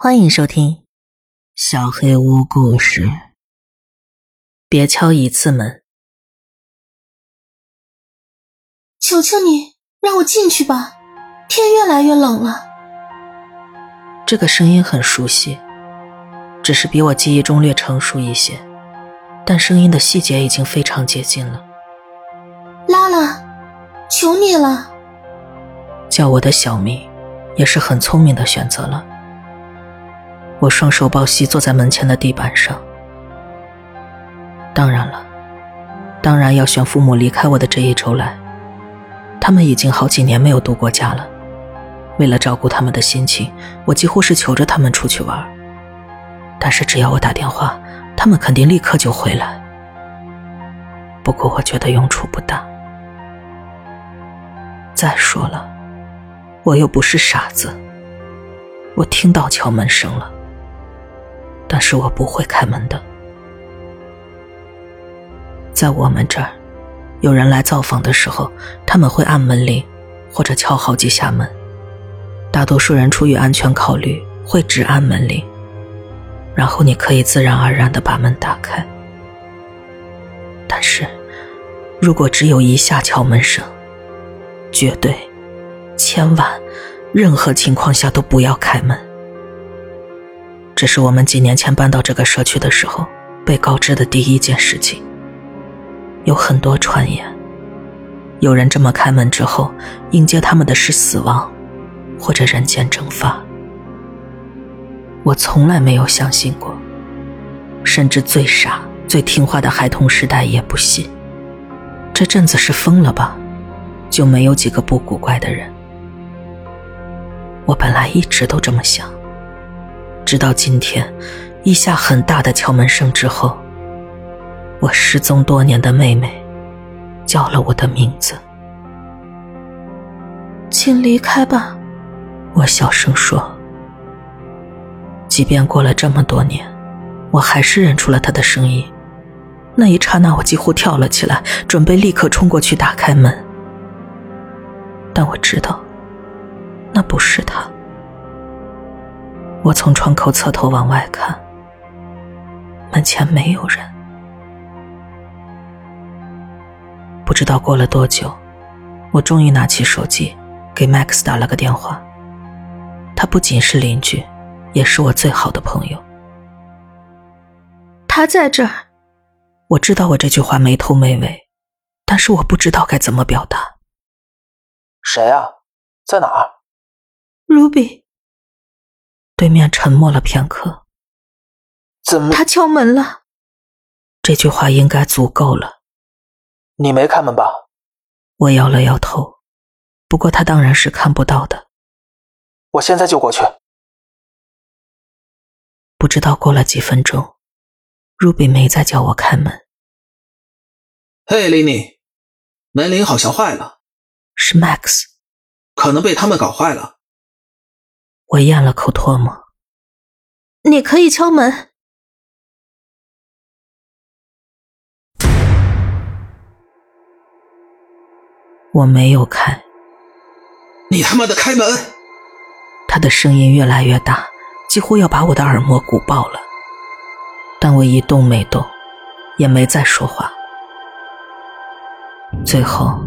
欢迎收听《小黑屋故事》。别敲一次门，求求你让我进去吧，天越来越冷了。这个声音很熟悉，只是比我记忆中略成熟一些，但声音的细节已经非常接近了。拉拉，求你了，叫我的小名，也是很聪明的选择了。我双手抱膝坐在门前的地板上。当然了，当然要选父母离开我的这一周来，他们已经好几年没有度过假了。为了照顾他们的心情，我几乎是求着他们出去玩。但是只要我打电话，他们肯定立刻就回来。不过我觉得用处不大。再说了，我又不是傻子。我听到敲门声了。但是我不会开门的。在我们这儿，有人来造访的时候，他们会按门铃，或者敲好几下门。大多数人出于安全考虑，会只按门铃，然后你可以自然而然的把门打开。但是，如果只有一下敲门声，绝对、千万、任何情况下都不要开门。这是我们几年前搬到这个社区的时候被告知的第一件事情。有很多传言，有人这么开门之后，迎接他们的是死亡，或者人间蒸发。我从来没有相信过，甚至最傻、最听话的孩童时代也不信。这阵子是疯了吧？就没有几个不古怪的人。我本来一直都这么想。直到今天，一下很大的敲门声之后，我失踪多年的妹妹叫了我的名字。请离开吧，我小声说。即便过了这么多年，我还是认出了她的声音。那一刹那，我几乎跳了起来，准备立刻冲过去打开门。但我知道，那不是她。我从窗口侧头往外看，门前没有人。不知道过了多久，我终于拿起手机，给 Max 打了个电话。他不仅是邻居，也是我最好的朋友。他在这儿。我知道我这句话没头没尾，但是我不知道该怎么表达。谁啊？在哪儿？Ruby。对面沉默了片刻。怎么？他敲门了。这句话应该足够了。你没开门吧？我摇了摇头。不过他当然是看不到的。我现在就过去。不知道过了几分钟，Ruby 没再叫我开门。嘿，Lenny，门铃好像坏了。是 Max。可能被他们搞坏了。我咽了口唾沫。你可以敲门。我没有开。你他妈的开门！他的声音越来越大，几乎要把我的耳膜鼓爆了。但我一动没动，也没再说话。最后，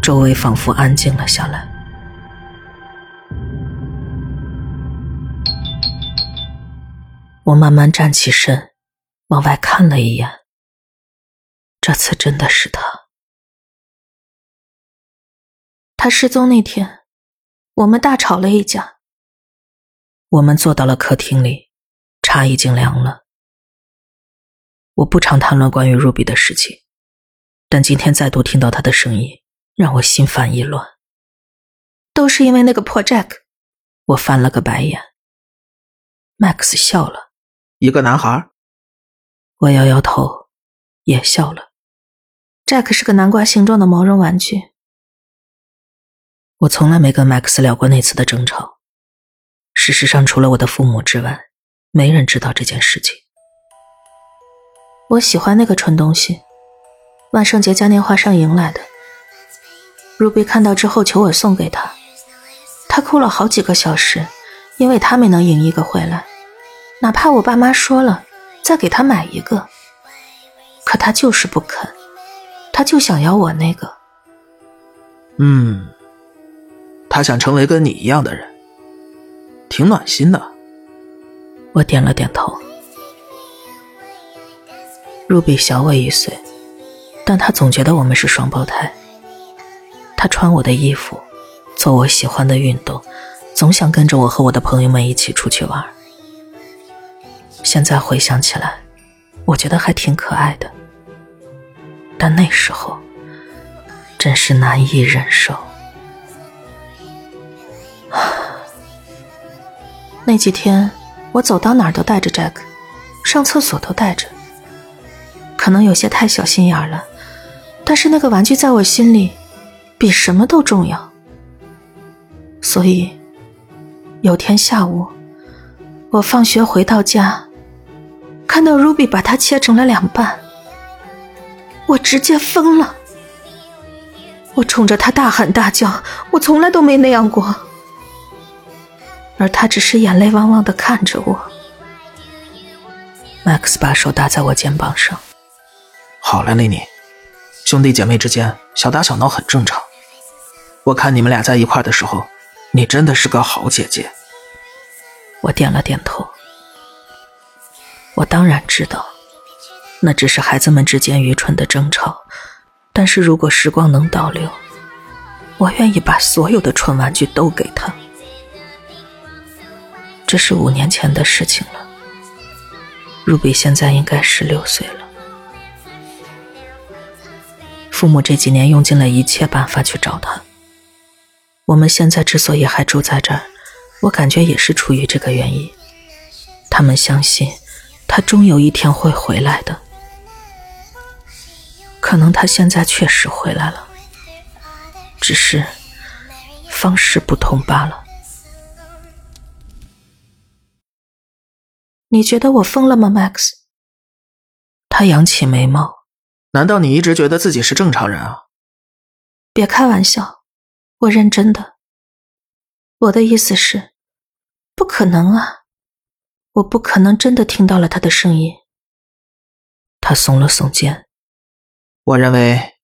周围仿佛安静了下来。我慢慢站起身，往外看了一眼。这次真的是他。他失踪那天，我们大吵了一架。我们坐到了客厅里，茶已经凉了。我不常谈论关于 Ruby 的事情，但今天再度听到他的声音，让我心烦意乱。都是因为那个破 Jack。我翻了个白眼。Max 笑了。一个男孩，我摇摇头，也笑了。Jack 是个南瓜形状的毛绒玩具。我从来没跟 Max 聊过那次的争吵。事实上，除了我的父母之外，没人知道这件事情。我喜欢那个蠢东西，万圣节嘉年华上赢来的。Ruby 看到之后求我送给他，他哭了好几个小时，因为他没能赢一个回来，哪怕我爸妈说了再给他买一个，可他就是不肯，他就想要我那个。嗯，他想成为跟你一样的人，挺暖心的。我点了点头。Ruby 小我一岁，但他总觉得我们是双胞胎。他穿我的衣服，做我喜欢的运动，总想跟着我和我的朋友们一起出去玩。现在回想起来，我觉得还挺可爱的。但那时候，真是难以忍受。那几天，我走到哪儿都带着 Jack，上厕所都带着。可能有些太小心眼了，但是那个玩具在我心里比什么都重要。所以，有天下午，我放学回到家，看到 Ruby 把它切成了两半，我直接疯了。我冲着他大喊大叫，我从来都没那样过，而他只是眼泪汪汪的看着我。Max 把手搭在我肩膀上。好了，丽妮，兄弟姐妹之间小打小闹很正常。我看你们俩在一块的时候，你真的是个好姐姐。我点了点头。我当然知道，那只是孩子们之间愚蠢的争吵。但是如果时光能倒流，我愿意把所有的蠢玩具都给他。这是五年前的事情了。露比现在应该十六岁了。父母这几年用尽了一切办法去找他。我们现在之所以还住在这儿，我感觉也是出于这个原因。他们相信他终有一天会回来的。可能他现在确实回来了，只是方式不同罢了。你觉得我疯了吗，Max？他扬起眉毛。难道你一直觉得自己是正常人啊？别开玩笑，我认真的。我的意思是，不可能啊，我不可能真的听到了他的声音。他耸了耸肩。我认为，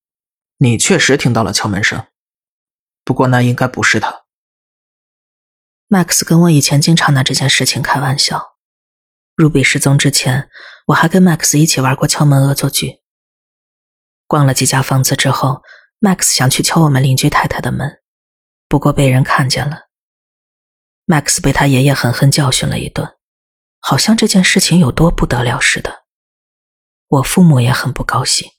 你确实听到了敲门声，不过那应该不是他。Max 跟我以前经常拿这件事情开玩笑。Ruby 失踪之前，我还跟 Max 一起玩过敲门恶作剧。逛了几家房子之后，Max 想去敲我们邻居太太的门，不过被人看见了。Max 被他爷爷狠狠教训了一顿，好像这件事情有多不得了似的。我父母也很不高兴。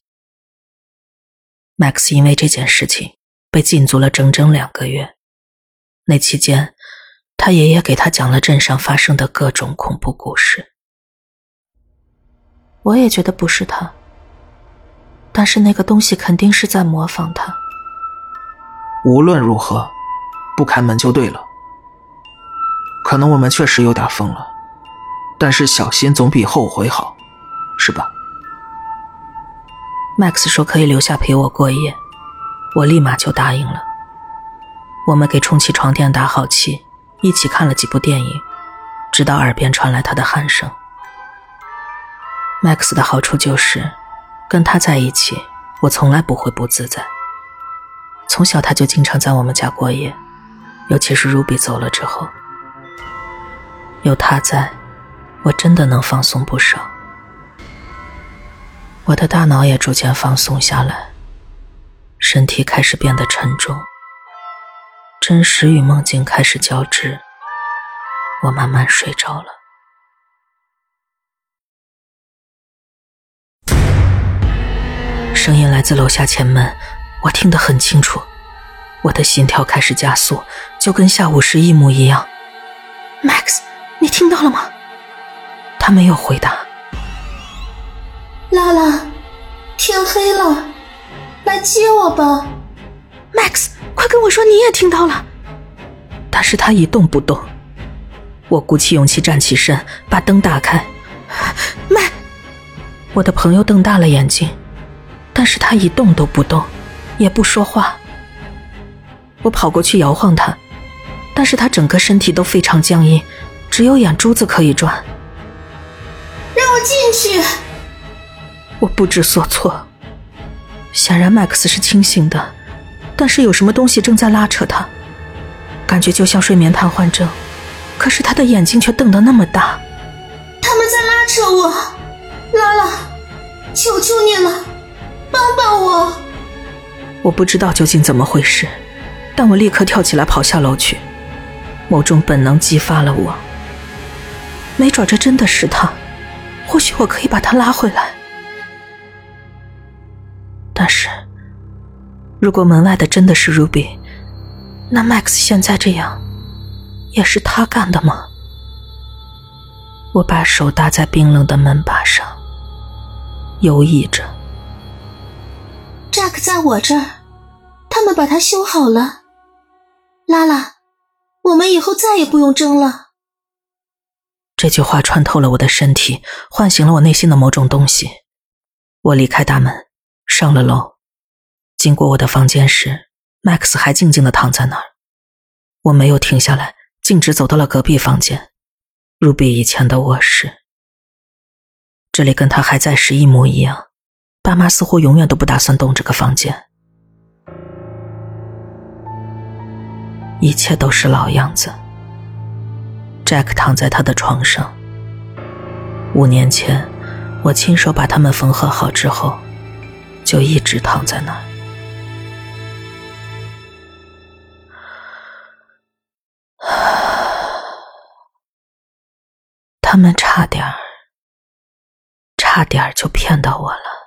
Max 因为这件事情被禁足了整整两个月，那期间，他爷爷给他讲了镇上发生的各种恐怖故事。我也觉得不是他。但是那个东西肯定是在模仿他。无论如何，不开门就对了。可能我们确实有点疯了，但是小心总比后悔好，是吧？Max 说可以留下陪我过夜，我立马就答应了。我们给充气床垫打好气，一起看了几部电影，直到耳边传来他的鼾声。Max 的好处就是。跟他在一起，我从来不会不自在。从小他就经常在我们家过夜，尤其是 Ruby 走了之后，有他在，我真的能放松不少。我的大脑也逐渐放松下来，身体开始变得沉重，真实与梦境开始交织，我慢慢睡着了。声音来自楼下前门，我听得很清楚。我的心跳开始加速，就跟下午时一模一样。Max，你听到了吗？他没有回答。拉拉，天黑了，来接我吧。Max，快跟我说你也听到了。但是他一动不动。我鼓起勇气站起身，把灯打开。麦，我的朋友瞪大了眼睛。但是他一动都不动，也不说话。我跑过去摇晃他，但是他整个身体都非常僵硬，只有眼珠子可以转。让我进去！我不知所措。显然麦克斯是清醒的，但是有什么东西正在拉扯他，感觉就像睡眠瘫痪症。可是他的眼睛却瞪得那么大。他们在拉扯我，拉拉，求求你了，帮帮我！我不知道究竟怎么回事，但我立刻跳起来跑下楼去。某种本能激发了我，没准这真的是他，或许我可以把他拉回来。但是，如果门外的真的是 Ruby，那 Max 现在这样，也是他干的吗？我把手搭在冰冷的门把上，犹豫着。Jack 在我这儿，他们把它修好了。拉拉，我们以后再也不用争了。这句话穿透了我的身体，唤醒了我内心的某种东西。我离开大门。上了楼，经过我的房间时，Max 还静静的躺在那儿。我没有停下来，径直走到了隔壁房间，Ruby 以前的卧室。这里跟他还在时一模一样，爸妈似乎永远都不打算动这个房间。一切都是老样子。Jack 躺在他的床上。五年前，我亲手把他们缝合好之后。就一直躺在那儿。他们差点儿，差点儿就骗到我了。